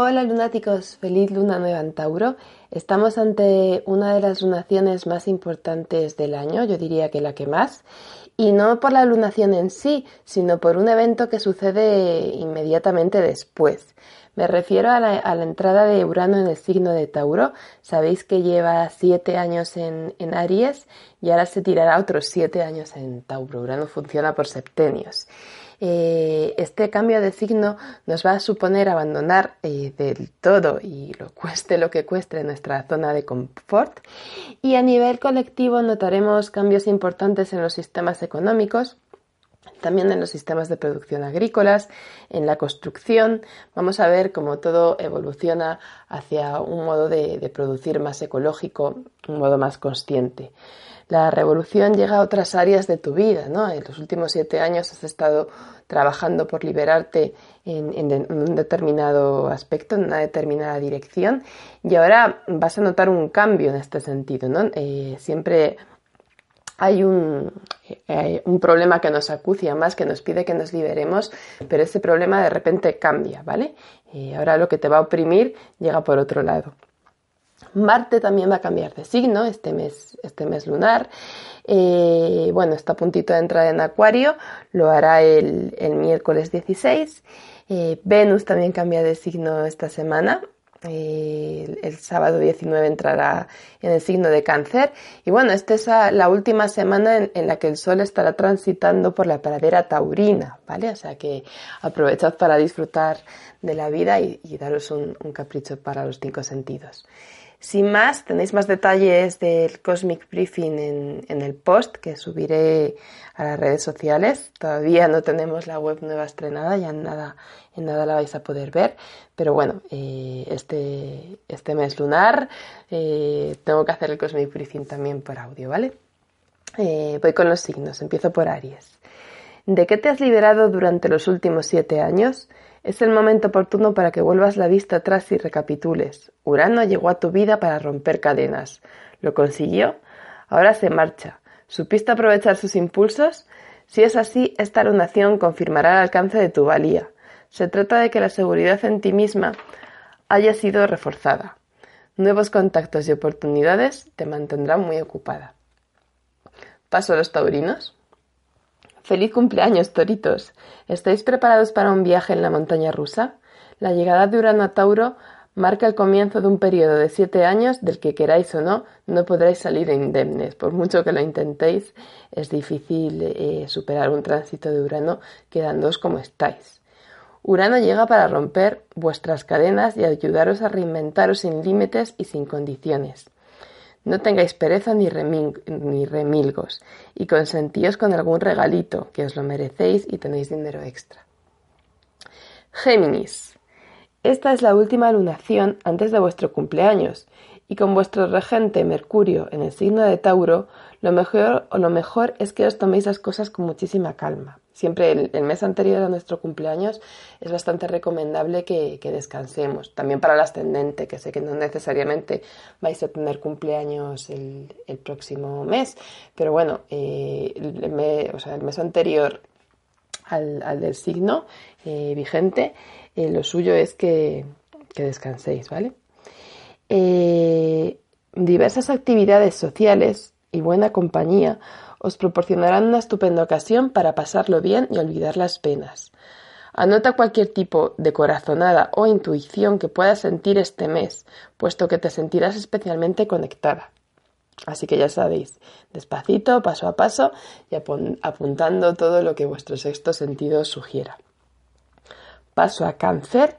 Hola lunáticos, feliz luna nueva en Tauro. Estamos ante una de las lunaciones más importantes del año, yo diría que la que más, y no por la lunación en sí, sino por un evento que sucede inmediatamente después. Me refiero a la, entrada de Urano en el signo de Tauro. Sabéis que lleva siete años en, en Aries y ahora se tirará otros siete años en Tauro. Urano funciona por septenios. Eh, este cambio de signo nos va a suponer abandonar eh, del todo y lo cueste lo que cueste nuestra zona de confort y a nivel colectivo notaremos cambios importantes en los sistemas económicos también en los sistemas de producción agrícolas, en la construcción. Vamos a ver cómo todo evoluciona hacia un modo de, de, producir más ecológico, un modo más consciente. La revolución llega a otras áreas de tu vida, ¿no? En los últimos siete años has estado trabajando por liberarte en, un determinado aspecto, en una determinada dirección, y ahora vas a notar un cambio en este sentido, ¿no? Eh, siempre hay un, hay un, problema que nos acucia más, que nos pide que nos liberemos, pero ese problema de repente cambia, ¿vale? Y ahora lo que te va a oprimir llega por otro lado. Marte también va a cambiar de signo este mes, este mes lunar. Eh, bueno, está a puntito de entrar en Acuario, lo hará el, miércoles 16. Eh, Venus también cambia de signo esta semana, eh, el, sábado 19 entrará en el signo de cáncer y bueno, esta es la última semana en, la que el sol estará transitando por la pradera taurina, ¿vale? O sea que aprovechad para disfrutar de la vida y, daros un, capricho para los cinco sentidos. Sin más, tenéis más detalles del Cosmic Briefing en, el post que subiré a las redes sociales. Todavía no tenemos la web nueva estrenada, ya en nada, en nada la vais a poder ver. Pero bueno, eh, este, este mes lunar eh, tengo que hacer el Cosmic Briefing también por audio, ¿vale? Eh, voy con los signos, empiezo por Aries. ¿De qué te has liberado durante los últimos siete años? Es el momento oportuno para que vuelvas la vista atrás y recapitules. Urano llegó a tu vida para romper cadenas. ¿Lo consiguió? Ahora se marcha. ¿Supiste aprovechar sus impulsos? Si es así, esta lunación confirmará el alcance de tu valía. Se trata de que la seguridad en ti misma haya sido reforzada. Nuevos contactos y oportunidades te mantendrán muy ocupada. ¿Paso a los taurinos? Feliz cumpleaños, toritos. ¿Estáis preparados para un viaje en la montaña rusa? La llegada de Urano a Tauro marca el comienzo de un periodo de siete años del que queráis o no, no podréis salir indemnes. Por mucho que lo intentéis, es difícil eh, superar un tránsito de Urano quedándoos como estáis. Urano llega para romper vuestras cadenas y ayudaros a reinventaros sin límites y sin condiciones. No tengáis pereza ni, remil ni, remilgos y consentíos con algún regalito, que os lo merecéis y tenéis dinero extra. Géminis. Esta es la última lunación antes de vuestro cumpleaños y con vuestro regente Mercurio en el signo de Tauro, lo mejor, o lo mejor es que os toméis las cosas con muchísima calma. Siempre el, mes anterior a nuestro cumpleaños es bastante recomendable que, que, descansemos. También para el ascendente, que sé que no necesariamente vais a tener cumpleaños el, el próximo mes, pero bueno, eh, el, mes, o sea, el mes anterior al, al del signo eh, vigente, eh, lo suyo es que, que descanséis, ¿vale? Diversas actividades sociales y buena compañía os proporcionarán una estupenda ocasión para pasarlo bien y olvidar las penas. Anota cualquier tipo de corazonada o intuición que puedas sentir este mes, puesto que te sentirás especialmente conectada. Así que ya sabéis, despacito, paso a paso y apuntando todo lo que vuestro sexto sentido sugiera. Paso a cáncer.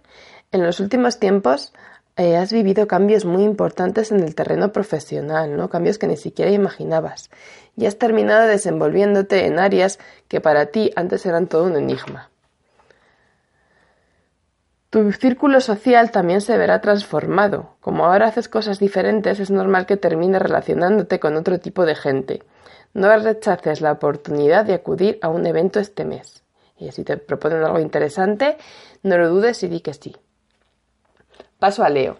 En los últimos tiempos eh, has vivido cambios muy importantes en el terreno profesional, ¿no? Cambios que ni siquiera imaginabas. Y has terminado desenvolviéndote en áreas que para ti antes eran todo un enigma. Tu círculo social también se verá transformado. Como ahora haces cosas diferentes, es normal que termines relacionándote con otro tipo de gente. No rechaces la oportunidad de acudir a un evento este mes. Y si te proponen algo interesante, no lo dudes y di que sí. Paso a Leo.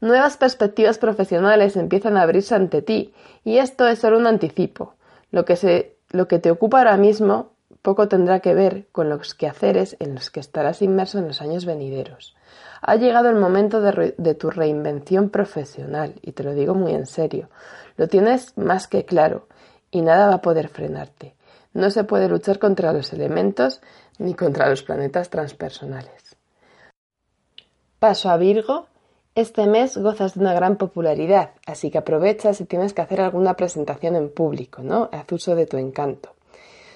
Nuevas perspectivas profesionales empiezan a abrirse ante ti, y esto es solo un anticipo. Lo que, se, lo que te ocupa ahora mismo poco tendrá que ver con los quehaceres en los que estarás inmerso en los años venideros. Ha llegado el momento de, de, tu reinvención profesional, y te lo digo muy en serio. Lo tienes más que claro, y nada va a poder frenarte. No se puede luchar contra los elementos ni contra los planetas transpersonales. Paso a Virgo. Este mes gozas de una gran popularidad, así que aprovecha si tienes que hacer alguna presentación en público, ¿no? Haz uso de tu encanto.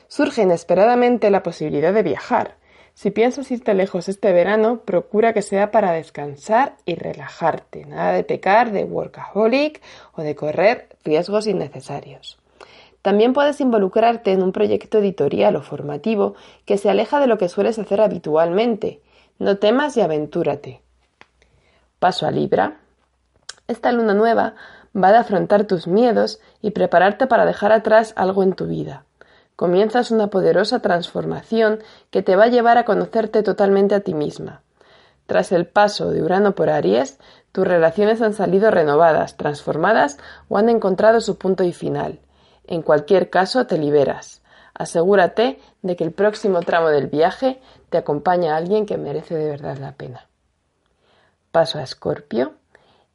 Surge inesperadamente la posibilidad de viajar. Si piensas irte lejos este verano, procura que sea para descansar y relajarte. Nada de pecar de workaholic o de correr riesgos innecesarios. También puedes involucrarte en un proyecto editorial o formativo que se aleja de lo que sueles hacer habitualmente. No temas y aventúrate. Paso a Libra. Esta luna nueva va a afrontar tus miedos y prepararte para dejar atrás algo en tu vida. Comienzas una poderosa transformación que te va a llevar a conocerte totalmente a ti misma. Tras el paso de Urano por Aries, tus relaciones han salido renovadas, transformadas o han encontrado su punto y final. En cualquier caso, te liberas. Asegúrate de que el próximo tramo del viaje te acompaña alguien que merece de verdad la pena. Paso a Escorpio.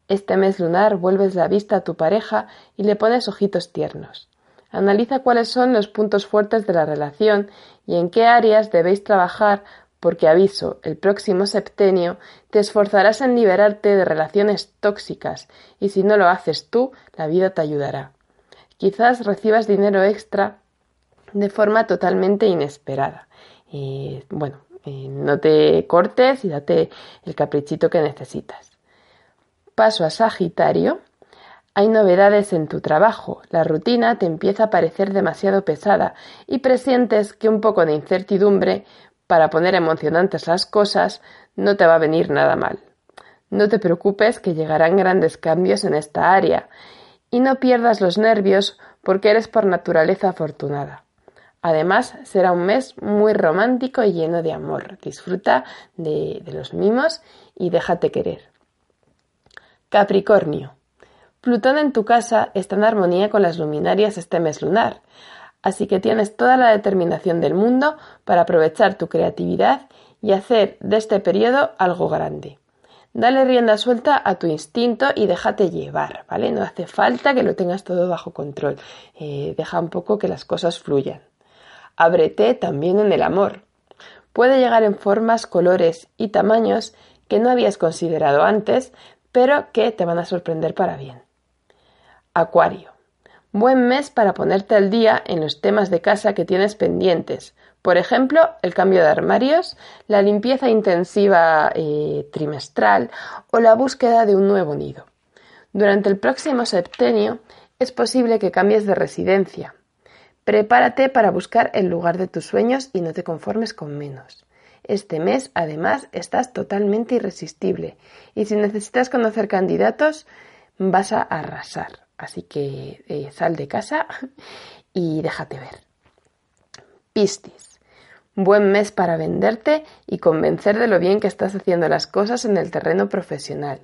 Este mes lunar vuelves la vista a tu pareja y le pones ojitos tiernos. Analiza cuáles son los puntos fuertes de la relación y en qué áreas debéis trabajar porque aviso, el próximo septenio te esforzarás en liberarte de relaciones tóxicas y si no lo haces tú, la vida te ayudará. Quizás recibas dinero extra de forma totalmente inesperada. Y bueno, no te cortes y date el caprichito que necesitas. Paso a Sagitario. Hay novedades en tu trabajo, la rutina te empieza a parecer demasiado pesada y presientes que un poco de incertidumbre para poner emocionantes las cosas no te va a venir nada mal. No te preocupes que llegarán grandes cambios en esta área y no pierdas los nervios porque eres por naturaleza afortunada. Además, será un mes muy romántico y lleno de amor. Disfruta de, los mimos y déjate querer. Capricornio. Plutón en tu casa está en armonía con las luminarias este mes lunar, así que tienes toda la determinación del mundo para aprovechar tu creatividad y hacer de este periodo algo grande. Dale rienda suelta a tu instinto y déjate llevar, ¿vale? No hace falta que lo tengas todo bajo control. Eh, deja un poco que las cosas fluyan. Ábrete también en el amor. Puede llegar en formas, colores y tamaños que no habías considerado antes, pero que te van a sorprender para bien. Acuario. Buen mes para ponerte al día en los temas de casa que tienes pendientes, por ejemplo, el cambio de armarios, la limpieza intensiva eh, trimestral o la búsqueda de un nuevo nido. Durante el próximo septenio es posible que cambies de residencia. Prepárate para buscar el lugar de tus sueños y no te conformes con menos. Este mes, además, estás totalmente irresistible y si necesitas conocer candidatos, vas a arrasar. Así que eh, sal de casa y déjate ver. Pistis. Buen mes para venderte y convencer de lo bien que estás haciendo las cosas en el terreno profesional.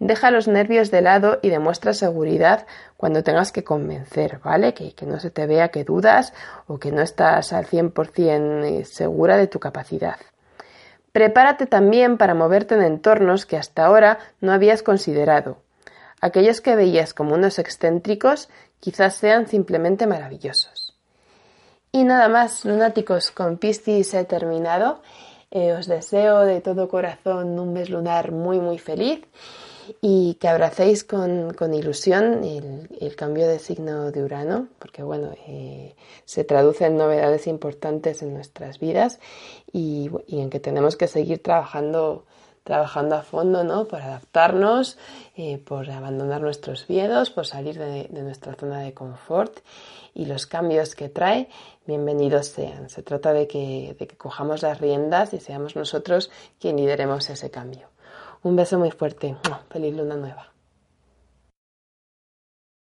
Deja los nervios de lado y demuestra seguridad cuando tengas que convencer, ¿vale? Que, no se te vea que dudas o que no estás al 100% eh, segura de tu capacidad. Prepárate también para moverte en entornos que hasta ahora no habías considerado. Aquellos que veías como unos excéntricos quizás sean simplemente maravillosos. Y nada más, lunáticos, con Piscis he terminado. Eh, os deseo de todo corazón un mes lunar muy muy feliz y que abracéis con, ilusión el, cambio de signo de Urano, porque bueno, eh, se traduce en novedades importantes en nuestras vidas y, en que tenemos que seguir trabajando trabajando a fondo, ¿no? Por adaptarnos, eh, por abandonar nuestros miedos, por salir de, nuestra zona de confort y los cambios que trae, bienvenidos sean. Se trata de que, de que cojamos las riendas y seamos nosotros quien lideremos ese cambio. Un beso muy fuerte. Feliz luna nueva.